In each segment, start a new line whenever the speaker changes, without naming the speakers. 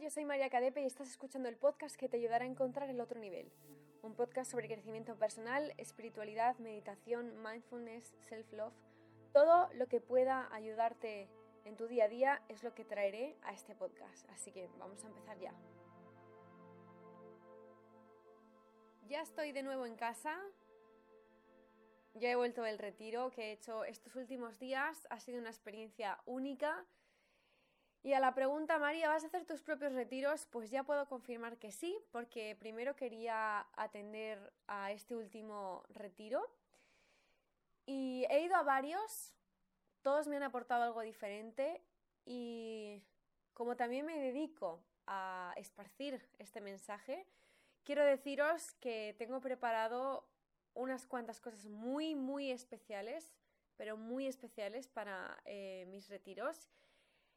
Yo soy María Cadepe y estás escuchando el podcast que te ayudará a encontrar el otro nivel. Un podcast sobre crecimiento personal, espiritualidad, meditación, mindfulness, self-love. Todo lo que pueda ayudarte en tu día a día es lo que traeré a este podcast. Así que vamos a empezar ya. Ya estoy de nuevo en casa. Ya he vuelto del retiro que he hecho estos últimos días. Ha sido una experiencia única y a la pregunta, María, ¿vas a hacer tus propios retiros? Pues ya puedo confirmar que sí, porque primero quería atender a este último retiro. Y he ido a varios, todos me han aportado algo diferente y como también me dedico a esparcir este mensaje, quiero deciros que tengo preparado unas cuantas cosas muy, muy especiales, pero muy especiales para eh, mis retiros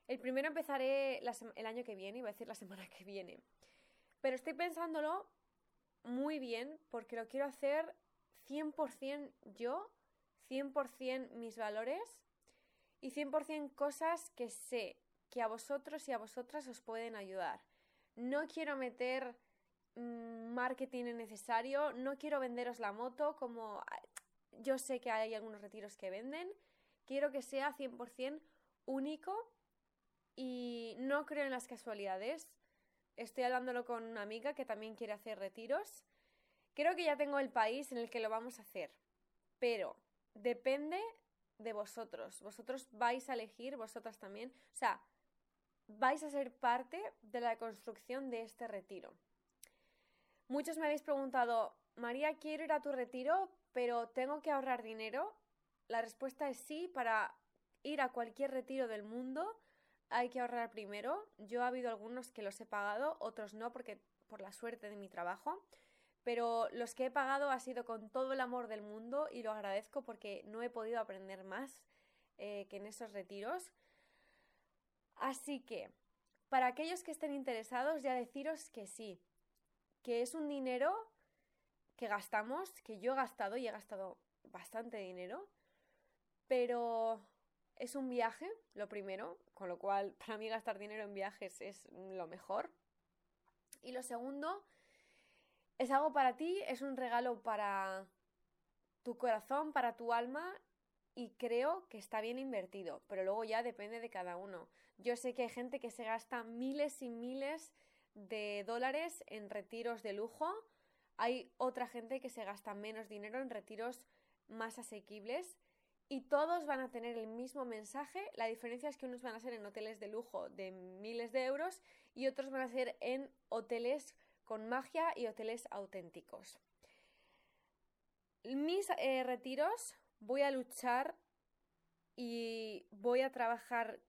el primero empezaré el año que viene, iba a decir la semana que viene. Pero estoy pensándolo muy bien porque lo quiero hacer 100% yo, 100% mis valores y 100% cosas que sé que a vosotros y a vosotras os pueden ayudar. No quiero meter mm, marketing innecesario, no quiero venderos la moto como yo sé que hay algunos retiros que venden. Quiero que sea 100% único y no creo en las casualidades. Estoy hablándolo con una amiga que también quiere hacer retiros. Creo que ya tengo el país en el que lo vamos a hacer, pero depende de vosotros. Vosotros vais a elegir, vosotras también. O sea, vais a ser parte de la construcción de este retiro. Muchos me habéis preguntado, María, quiero ir a tu retiro, pero ¿tengo que ahorrar dinero? La respuesta es sí, para ir a cualquier retiro del mundo hay que ahorrar primero. Yo ha habido algunos que los he pagado, otros no, porque por la suerte de mi trabajo. Pero los que he pagado ha sido con todo el amor del mundo y lo agradezco porque no he podido aprender más eh, que en esos retiros. Así que, para aquellos que estén interesados, ya deciros que sí, que es un dinero que gastamos, que yo he gastado y he gastado bastante dinero, pero es un viaje, lo primero, con lo cual para mí gastar dinero en viajes es lo mejor. Y lo segundo, es algo para ti, es un regalo para tu corazón, para tu alma y creo que está bien invertido, pero luego ya depende de cada uno. Yo sé que hay gente que se gasta miles y miles de dólares en retiros de lujo, hay otra gente que se gasta menos dinero en retiros más asequibles y todos van a tener el mismo mensaje. La diferencia es que unos van a ser en hoteles de lujo de miles de euros y otros van a ser en hoteles con magia y hoteles auténticos. Mis eh, retiros voy a luchar y voy a trabajar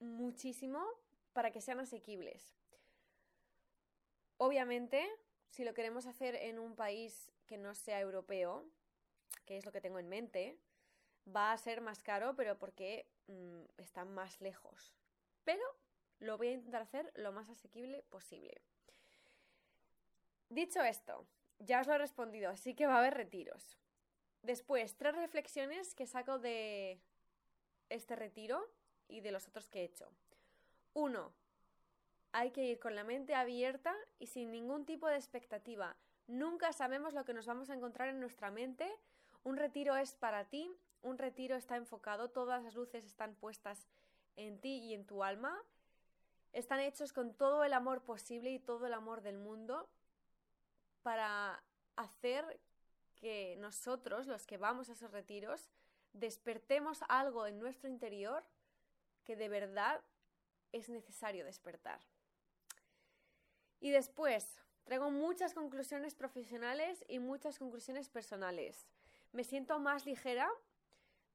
muchísimo para que sean asequibles. Obviamente, si lo queremos hacer en un país que no sea europeo, que es lo que tengo en mente, va a ser más caro, pero porque mm, está más lejos. Pero lo voy a intentar hacer lo más asequible posible. Dicho esto, ya os lo he respondido, así que va a haber retiros. Después, tres reflexiones que saco de este retiro y de los otros que he hecho. Uno, hay que ir con la mente abierta y sin ningún tipo de expectativa. Nunca sabemos lo que nos vamos a encontrar en nuestra mente. Un retiro es para ti un retiro está enfocado, todas las luces están puestas en ti y en tu alma, están hechos con todo el amor posible y todo el amor del mundo para hacer que nosotros, los que vamos a esos retiros, despertemos algo en nuestro interior que de verdad es necesario despertar. Y después, traigo muchas conclusiones profesionales y muchas conclusiones personales. Me siento más ligera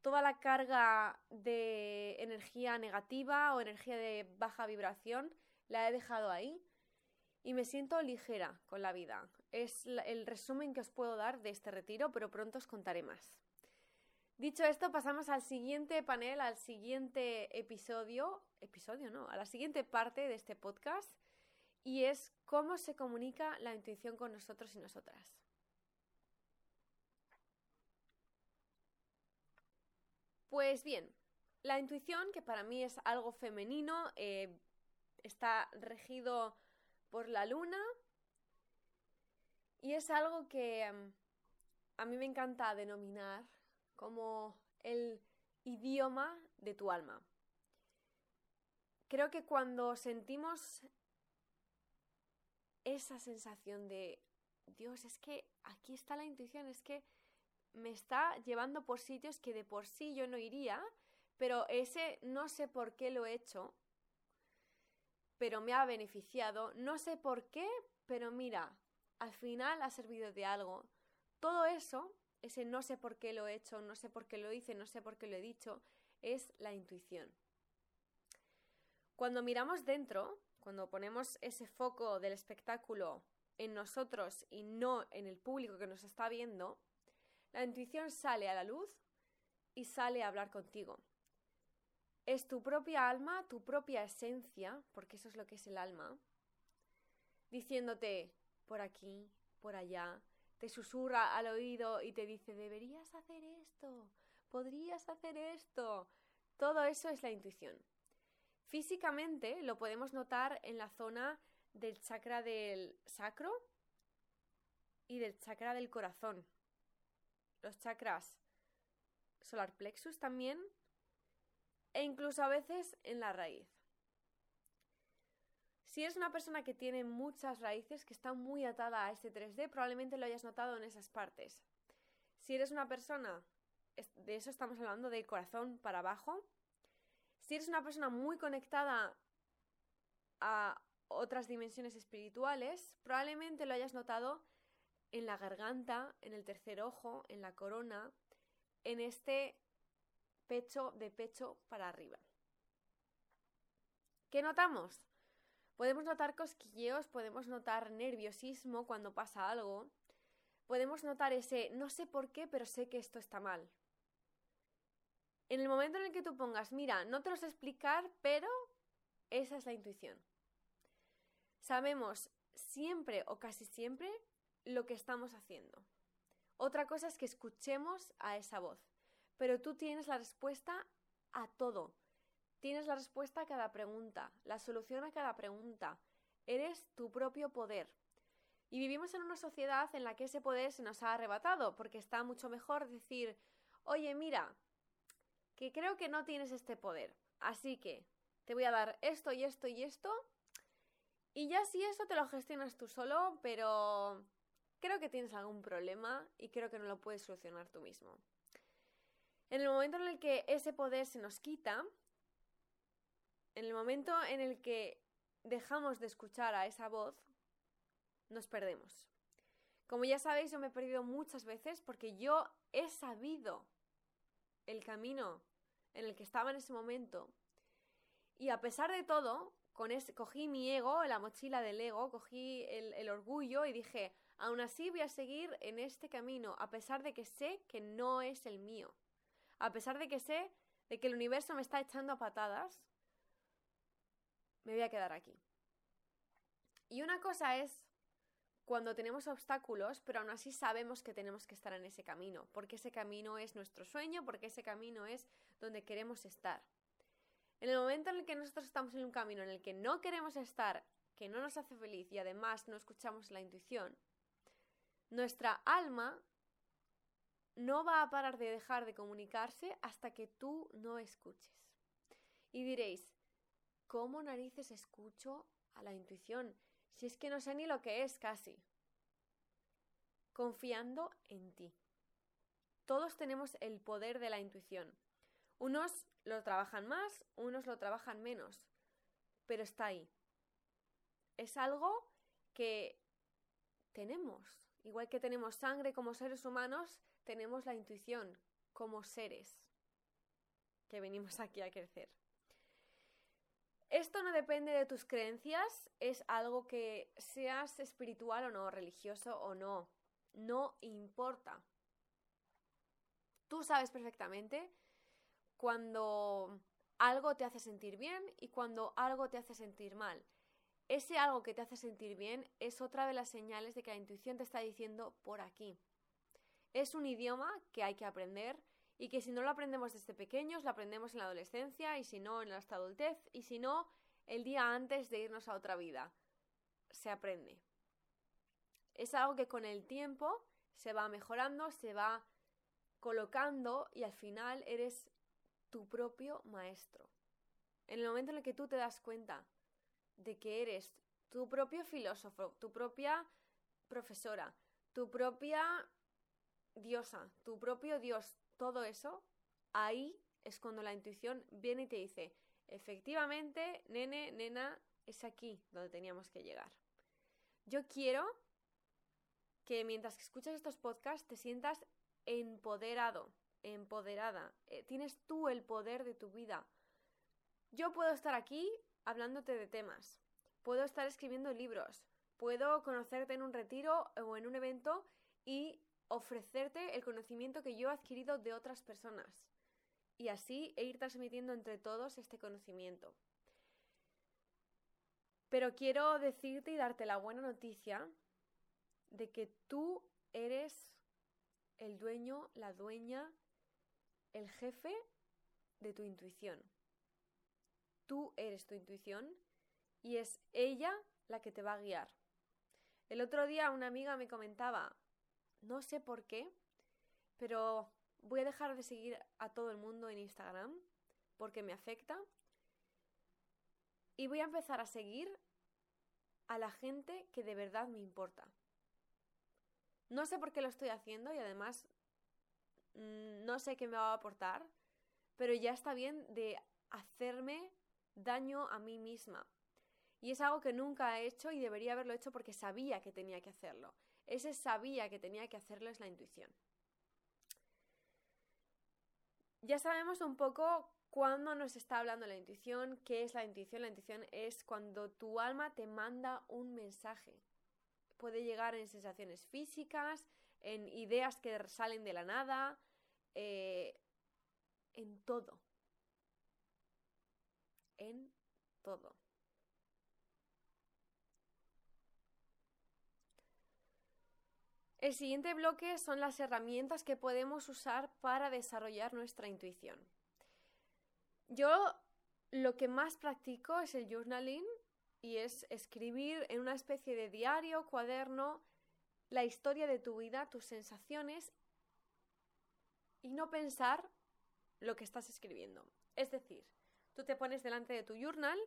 toda la carga de energía negativa o energía de baja vibración la he dejado ahí y me siento ligera con la vida. Es el resumen que os puedo dar de este retiro, pero pronto os contaré más. Dicho esto, pasamos al siguiente panel, al siguiente episodio, episodio no, a la siguiente parte de este podcast y es cómo se comunica la intuición con nosotros y nosotras. Pues bien, la intuición, que para mí es algo femenino, eh, está regido por la luna y es algo que em, a mí me encanta denominar como el idioma de tu alma. Creo que cuando sentimos esa sensación de, Dios, es que aquí está la intuición, es que me está llevando por sitios que de por sí yo no iría, pero ese no sé por qué lo he hecho, pero me ha beneficiado, no sé por qué, pero mira, al final ha servido de algo. Todo eso, ese no sé por qué lo he hecho, no sé por qué lo hice, no sé por qué lo he dicho, es la intuición. Cuando miramos dentro, cuando ponemos ese foco del espectáculo en nosotros y no en el público que nos está viendo, la intuición sale a la luz y sale a hablar contigo. Es tu propia alma, tu propia esencia, porque eso es lo que es el alma, diciéndote por aquí, por allá, te susurra al oído y te dice, deberías hacer esto, podrías hacer esto. Todo eso es la intuición. Físicamente lo podemos notar en la zona del chakra del sacro y del chakra del corazón. Los chakras solar plexus también e incluso a veces en la raíz. Si eres una persona que tiene muchas raíces, que está muy atada a este 3D, probablemente lo hayas notado en esas partes. Si eres una persona, de eso estamos hablando, de corazón para abajo, si eres una persona muy conectada a otras dimensiones espirituales, probablemente lo hayas notado en la garganta, en el tercer ojo, en la corona, en este pecho de pecho para arriba. ¿Qué notamos? Podemos notar cosquilleos, podemos notar nerviosismo cuando pasa algo, podemos notar ese no sé por qué, pero sé que esto está mal. En el momento en el que tú pongas, mira, no te lo sé explicar, pero esa es la intuición. Sabemos siempre o casi siempre lo que estamos haciendo. Otra cosa es que escuchemos a esa voz, pero tú tienes la respuesta a todo. Tienes la respuesta a cada pregunta, la solución a cada pregunta. Eres tu propio poder. Y vivimos en una sociedad en la que ese poder se nos ha arrebatado, porque está mucho mejor decir, oye, mira, que creo que no tienes este poder. Así que te voy a dar esto y esto y esto. Y ya si eso te lo gestionas tú solo, pero creo que tienes algún problema y creo que no lo puedes solucionar tú mismo. En el momento en el que ese poder se nos quita, en el momento en el que dejamos de escuchar a esa voz, nos perdemos. Como ya sabéis, yo me he perdido muchas veces porque yo he sabido el camino en el que estaba en ese momento. Y a pesar de todo, con cogí mi ego, la mochila del ego, cogí el orgullo y dije, aún así voy a seguir en este camino, a pesar de que sé que no es el mío. A pesar de que sé de que el universo me está echando a patadas, me voy a quedar aquí. Y una cosa es cuando tenemos obstáculos, pero aún así sabemos que tenemos que estar en ese camino, porque ese camino es nuestro sueño, porque ese camino es donde queremos estar. En el momento en el que nosotros estamos en un camino en el que no queremos estar, que no nos hace feliz y además no escuchamos la intuición, nuestra alma no va a parar de dejar de comunicarse hasta que tú no escuches. Y diréis, ¿cómo narices escucho a la intuición? Si es que no sé ni lo que es casi. Confiando en ti. Todos tenemos el poder de la intuición. Unos lo trabajan más, unos lo trabajan menos, pero está ahí. Es algo que tenemos. Igual que tenemos sangre como seres humanos, tenemos la intuición como seres que venimos aquí a crecer. Esto no depende de tus creencias, es algo que seas espiritual o no, religioso o no, no importa. Tú sabes perfectamente cuando algo te hace sentir bien y cuando algo te hace sentir mal. Ese algo que te hace sentir bien es otra de las señales de que la intuición te está diciendo por aquí. Es un idioma que hay que aprender y que si no lo aprendemos desde pequeños, lo aprendemos en la adolescencia y si no en la adultez y si no el día antes de irnos a otra vida. Se aprende. Es algo que con el tiempo se va mejorando, se va colocando y al final eres tu propio maestro. En el momento en el que tú te das cuenta de que eres tu propio filósofo, tu propia profesora, tu propia diosa, tu propio dios, todo eso, ahí es cuando la intuición viene y te dice, efectivamente, nene, nena, es aquí donde teníamos que llegar. Yo quiero que mientras escuchas estos podcasts te sientas empoderado, empoderada. Eh, tienes tú el poder de tu vida. Yo puedo estar aquí hablándote de temas, puedo estar escribiendo libros, puedo conocerte en un retiro o en un evento y ofrecerte el conocimiento que yo he adquirido de otras personas y así e ir transmitiendo entre todos este conocimiento. Pero quiero decirte y darte la buena noticia de que tú eres el dueño, la dueña, el jefe de tu intuición. Tú eres tu intuición y es ella la que te va a guiar. El otro día una amiga me comentaba, no sé por qué, pero voy a dejar de seguir a todo el mundo en Instagram porque me afecta y voy a empezar a seguir a la gente que de verdad me importa. No sé por qué lo estoy haciendo y además mm, no sé qué me va a aportar, pero ya está bien de hacerme daño a mí misma. Y es algo que nunca he hecho y debería haberlo hecho porque sabía que tenía que hacerlo. Ese sabía que tenía que hacerlo es la intuición. Ya sabemos un poco cuándo nos está hablando la intuición, qué es la intuición. La intuición es cuando tu alma te manda un mensaje puede llegar en sensaciones físicas, en ideas que salen de la nada, eh, en todo. En todo. El siguiente bloque son las herramientas que podemos usar para desarrollar nuestra intuición. Yo lo que más practico es el journaling y es escribir en una especie de diario, cuaderno, la historia de tu vida, tus sensaciones y no pensar lo que estás escribiendo. Es decir, tú te pones delante de tu journal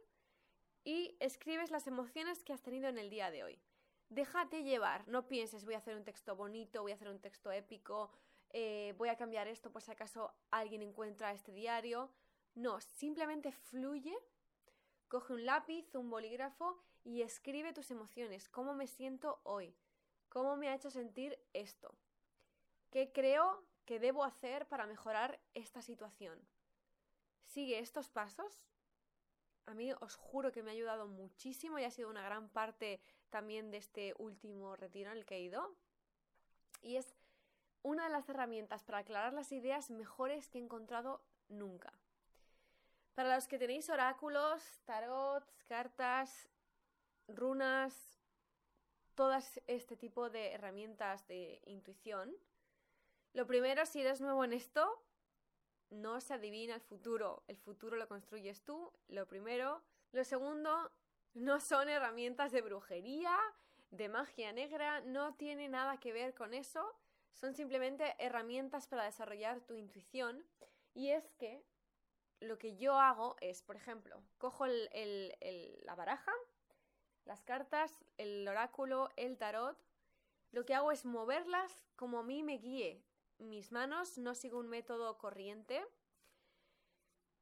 y escribes las emociones que has tenido en el día de hoy. Déjate llevar, no pienses voy a hacer un texto bonito, voy a hacer un texto épico, eh, voy a cambiar esto por si acaso alguien encuentra este diario. No, simplemente fluye Coge un lápiz, un bolígrafo y escribe tus emociones. ¿Cómo me siento hoy? ¿Cómo me ha hecho sentir esto? ¿Qué creo que debo hacer para mejorar esta situación? Sigue estos pasos. A mí os juro que me ha ayudado muchísimo y ha sido una gran parte también de este último retiro en el que he ido. Y es una de las herramientas para aclarar las ideas mejores que he encontrado nunca. Para los que tenéis oráculos, tarot, cartas, runas, todas este tipo de herramientas de intuición, lo primero, si eres nuevo en esto, no se adivina el futuro. El futuro lo construyes tú, lo primero. Lo segundo, no son herramientas de brujería, de magia negra, no tiene nada que ver con eso. Son simplemente herramientas para desarrollar tu intuición. Y es que lo que yo hago es, por ejemplo, cojo la baraja, las cartas, el oráculo, el tarot, lo que hago es moverlas como a mí me guíe. Mis manos no sigo un método corriente.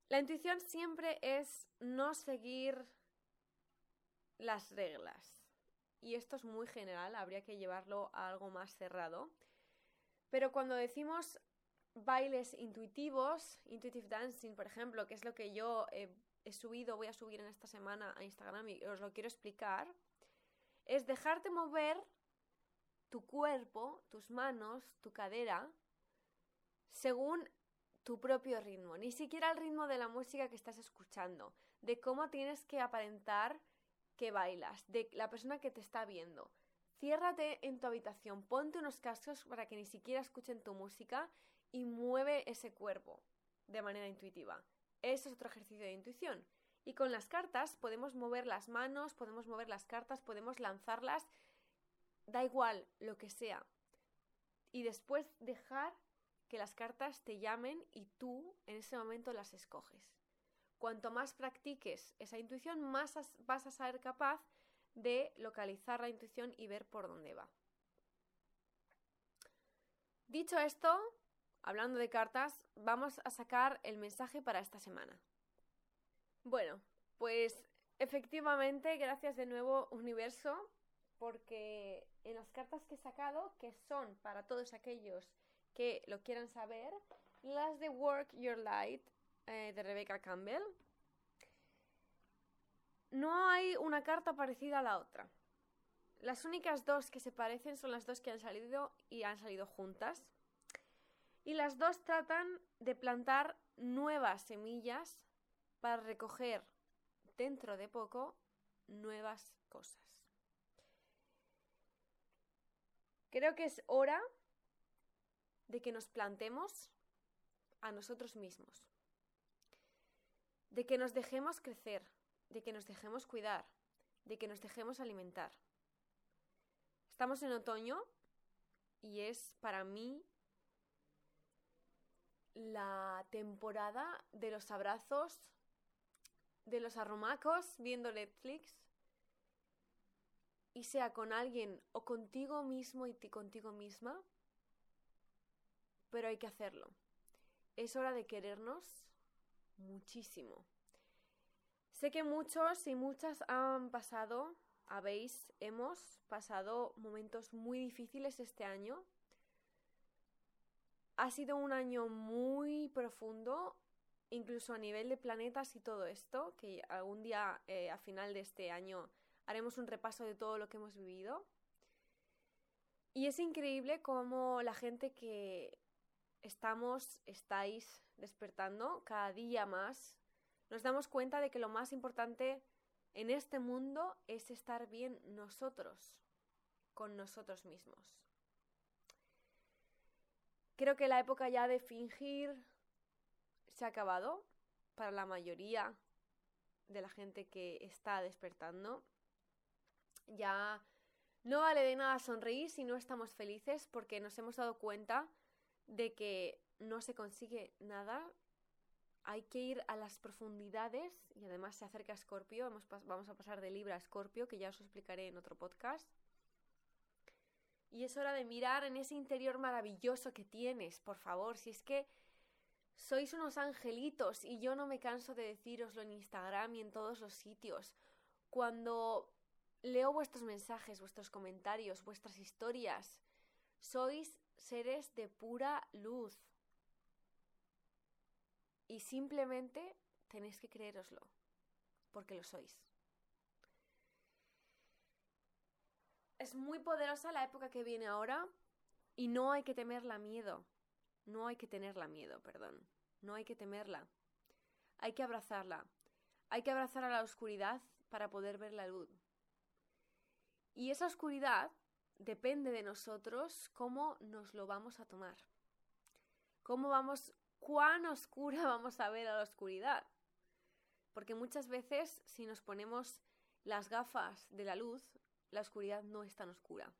La intuición siempre es no seguir las reglas. Y esto es muy general, habría que llevarlo a algo más cerrado. Pero cuando decimos bailes intuitivos, intuitive dancing, por ejemplo, que es lo que yo he subido, voy a subir en esta semana a Instagram y os lo quiero explicar, es dejarte mover tu cuerpo, tus manos, tu cadera, según tu propio ritmo, ni siquiera el ritmo de la música que estás escuchando, de cómo tienes que aparentar que bailas, de la persona que te está viendo. Ciérrate en tu habitación, ponte unos cascos para que ni siquiera escuchen tu música y mueve ese cuerpo de manera intuitiva. Ese es otro ejercicio de intuición. Y con las cartas podemos mover las manos, podemos mover las cartas, podemos lanzarlas, da igual lo que sea. Y después dejar que las cartas te llamen y tú en ese momento las escoges. Cuanto más practiques esa intuición, más vas a ser capaz de localizar la intuición y ver por dónde va. Dicho esto, hablando de cartas, vamos a sacar el mensaje para esta semana. Bueno, pues efectivamente, gracias de nuevo universo, porque en las cartas que he sacado, que son para todos aquellos que lo quieran saber, las de Work Your Light eh, de Rebecca Campbell, no hay una carta parecida a la otra. Las únicas dos que se parecen son las dos que han salido y han salido juntas. Y las dos tratan de plantar nuevas semillas para recoger dentro de poco nuevas cosas. Creo que es hora de que nos plantemos a nosotros mismos, de que nos dejemos crecer, de que nos dejemos cuidar, de que nos dejemos alimentar. Estamos en otoño y es para mí la temporada de los abrazos, de los arrumacos viendo Netflix y sea con alguien o contigo mismo y contigo misma, pero hay que hacerlo. Es hora de querernos muchísimo. Sé que muchos y muchas han pasado, habéis, hemos pasado momentos muy difíciles este año. Ha sido un año muy profundo incluso a nivel de planetas y todo esto, que algún día eh, a final de este año haremos un repaso de todo lo que hemos vivido. Y es increíble cómo la gente que estamos, estáis despertando cada día más, nos damos cuenta de que lo más importante en este mundo es estar bien nosotros, con nosotros mismos. Creo que la época ya de fingir, se ha acabado para la mayoría de la gente que está despertando. Ya no vale de nada sonreír si no estamos felices porque nos hemos dado cuenta de que no se consigue nada. Hay que ir a las profundidades y además se acerca Scorpio. Vamos a pasar de Libra a Scorpio, que ya os explicaré en otro podcast. Y es hora de mirar en ese interior maravilloso que tienes, por favor. Si es que sois unos angelitos y yo no me canso de decíroslo en Instagram y en todos los sitios. Cuando leo vuestros mensajes, vuestros comentarios, vuestras historias, sois seres de pura luz. Y simplemente tenéis que creéroslo, porque lo sois. Es muy poderosa la época que viene ahora y no hay que temerla miedo. No hay que tenerla miedo, perdón. No hay que temerla. Hay que abrazarla. Hay que abrazar a la oscuridad para poder ver la luz. Y esa oscuridad depende de nosotros cómo nos lo vamos a tomar. Cómo vamos, cuán oscura vamos a ver a la oscuridad. Porque muchas veces si nos ponemos las gafas de la luz, la oscuridad no es tan oscura.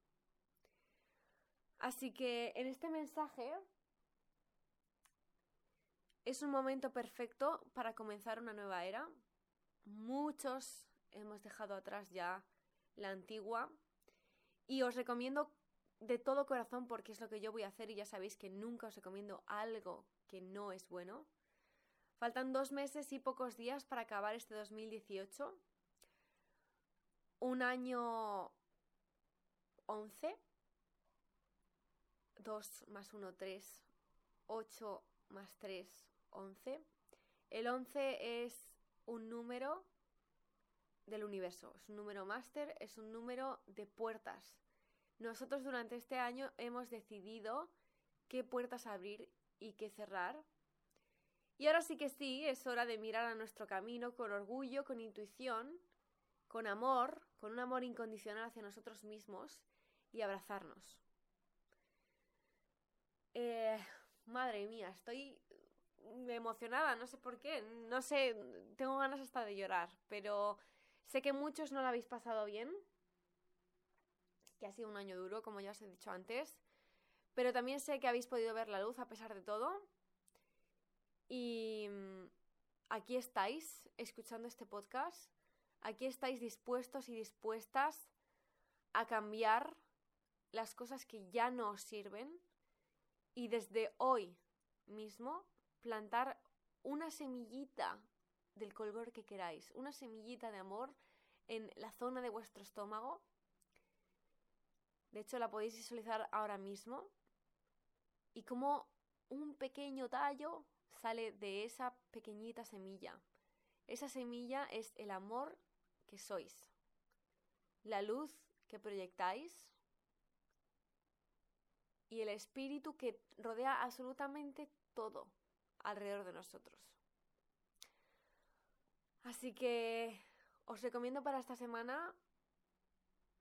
Así que en este mensaje es un momento perfecto para comenzar una nueva era. Muchos hemos dejado atrás ya la antigua y os recomiendo de todo corazón porque es lo que yo voy a hacer y ya sabéis que nunca os recomiendo algo que no es bueno. Faltan dos meses y pocos días para acabar este 2018. Un año 11. 2 más 1, 3. 8 más 3, 11. El 11 es un número del universo, es un número máster, es un número de puertas. Nosotros durante este año hemos decidido qué puertas abrir y qué cerrar. Y ahora sí que sí, es hora de mirar a nuestro camino con orgullo, con intuición, con amor, con un amor incondicional hacia nosotros mismos y abrazarnos. Eh, madre mía, estoy emocionada, no sé por qué, no sé, tengo ganas hasta de llorar, pero sé que muchos no lo habéis pasado bien, que ha sido un año duro, como ya os he dicho antes, pero también sé que habéis podido ver la luz a pesar de todo. Y mm, aquí estáis escuchando este podcast, aquí estáis dispuestos y dispuestas a cambiar las cosas que ya no os sirven y desde hoy mismo plantar una semillita del color que queráis, una semillita de amor en la zona de vuestro estómago. De hecho, la podéis visualizar ahora mismo. Y como un pequeño tallo sale de esa pequeñita semilla. Esa semilla es el amor que sois, la luz que proyectáis y el espíritu que rodea absolutamente todo alrededor de nosotros. Así que os recomiendo para esta semana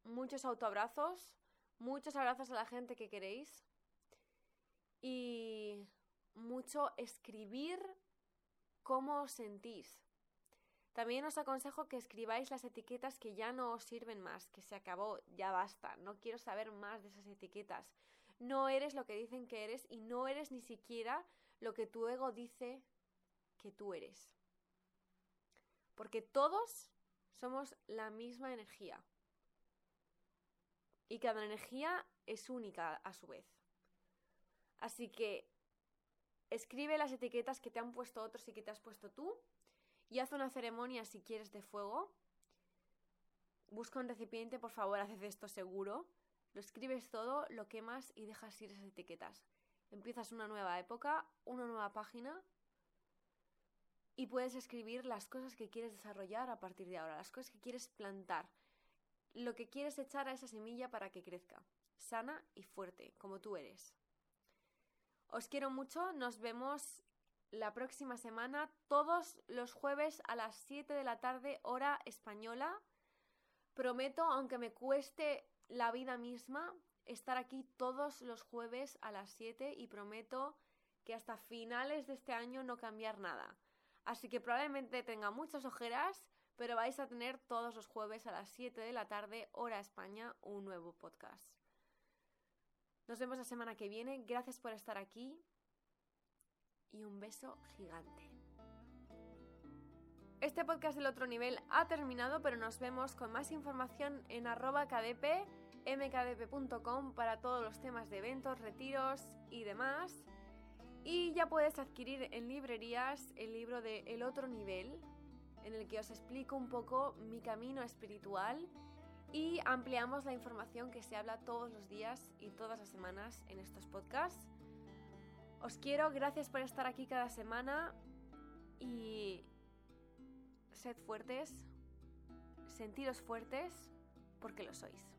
muchos autoabrazos, muchos abrazos a la gente que queréis y mucho escribir cómo os sentís. También os aconsejo que escribáis las etiquetas que ya no os sirven más, que se acabó, ya basta, no quiero saber más de esas etiquetas. No eres lo que dicen que eres y no eres ni siquiera lo que tu ego dice que tú eres. Porque todos somos la misma energía. Y cada energía es única a su vez. Así que escribe las etiquetas que te han puesto otros y que te has puesto tú y haz una ceremonia si quieres de fuego. Busca un recipiente, por favor, haz esto seguro. Lo escribes todo, lo quemas y dejas ir esas etiquetas. Empiezas una nueva época, una nueva página y puedes escribir las cosas que quieres desarrollar a partir de ahora, las cosas que quieres plantar, lo que quieres echar a esa semilla para que crezca, sana y fuerte, como tú eres. Os quiero mucho, nos vemos la próxima semana, todos los jueves a las 7 de la tarde, hora española. Prometo, aunque me cueste la vida misma, estar aquí todos los jueves a las 7 y prometo que hasta finales de este año no cambiar nada. Así que probablemente tenga muchas ojeras, pero vais a tener todos los jueves a las 7 de la tarde, hora España, un nuevo podcast. Nos vemos la semana que viene. Gracias por estar aquí y un beso gigante. Este podcast del otro nivel ha terminado, pero nos vemos con más información en arroba kdp, mkdp.com para todos los temas de eventos, retiros y demás. Y ya puedes adquirir en librerías el libro de El otro nivel, en el que os explico un poco mi camino espiritual y ampliamos la información que se habla todos los días y todas las semanas en estos podcasts. Os quiero, gracias por estar aquí cada semana y sed fuertes, sentiros fuertes porque lo sois.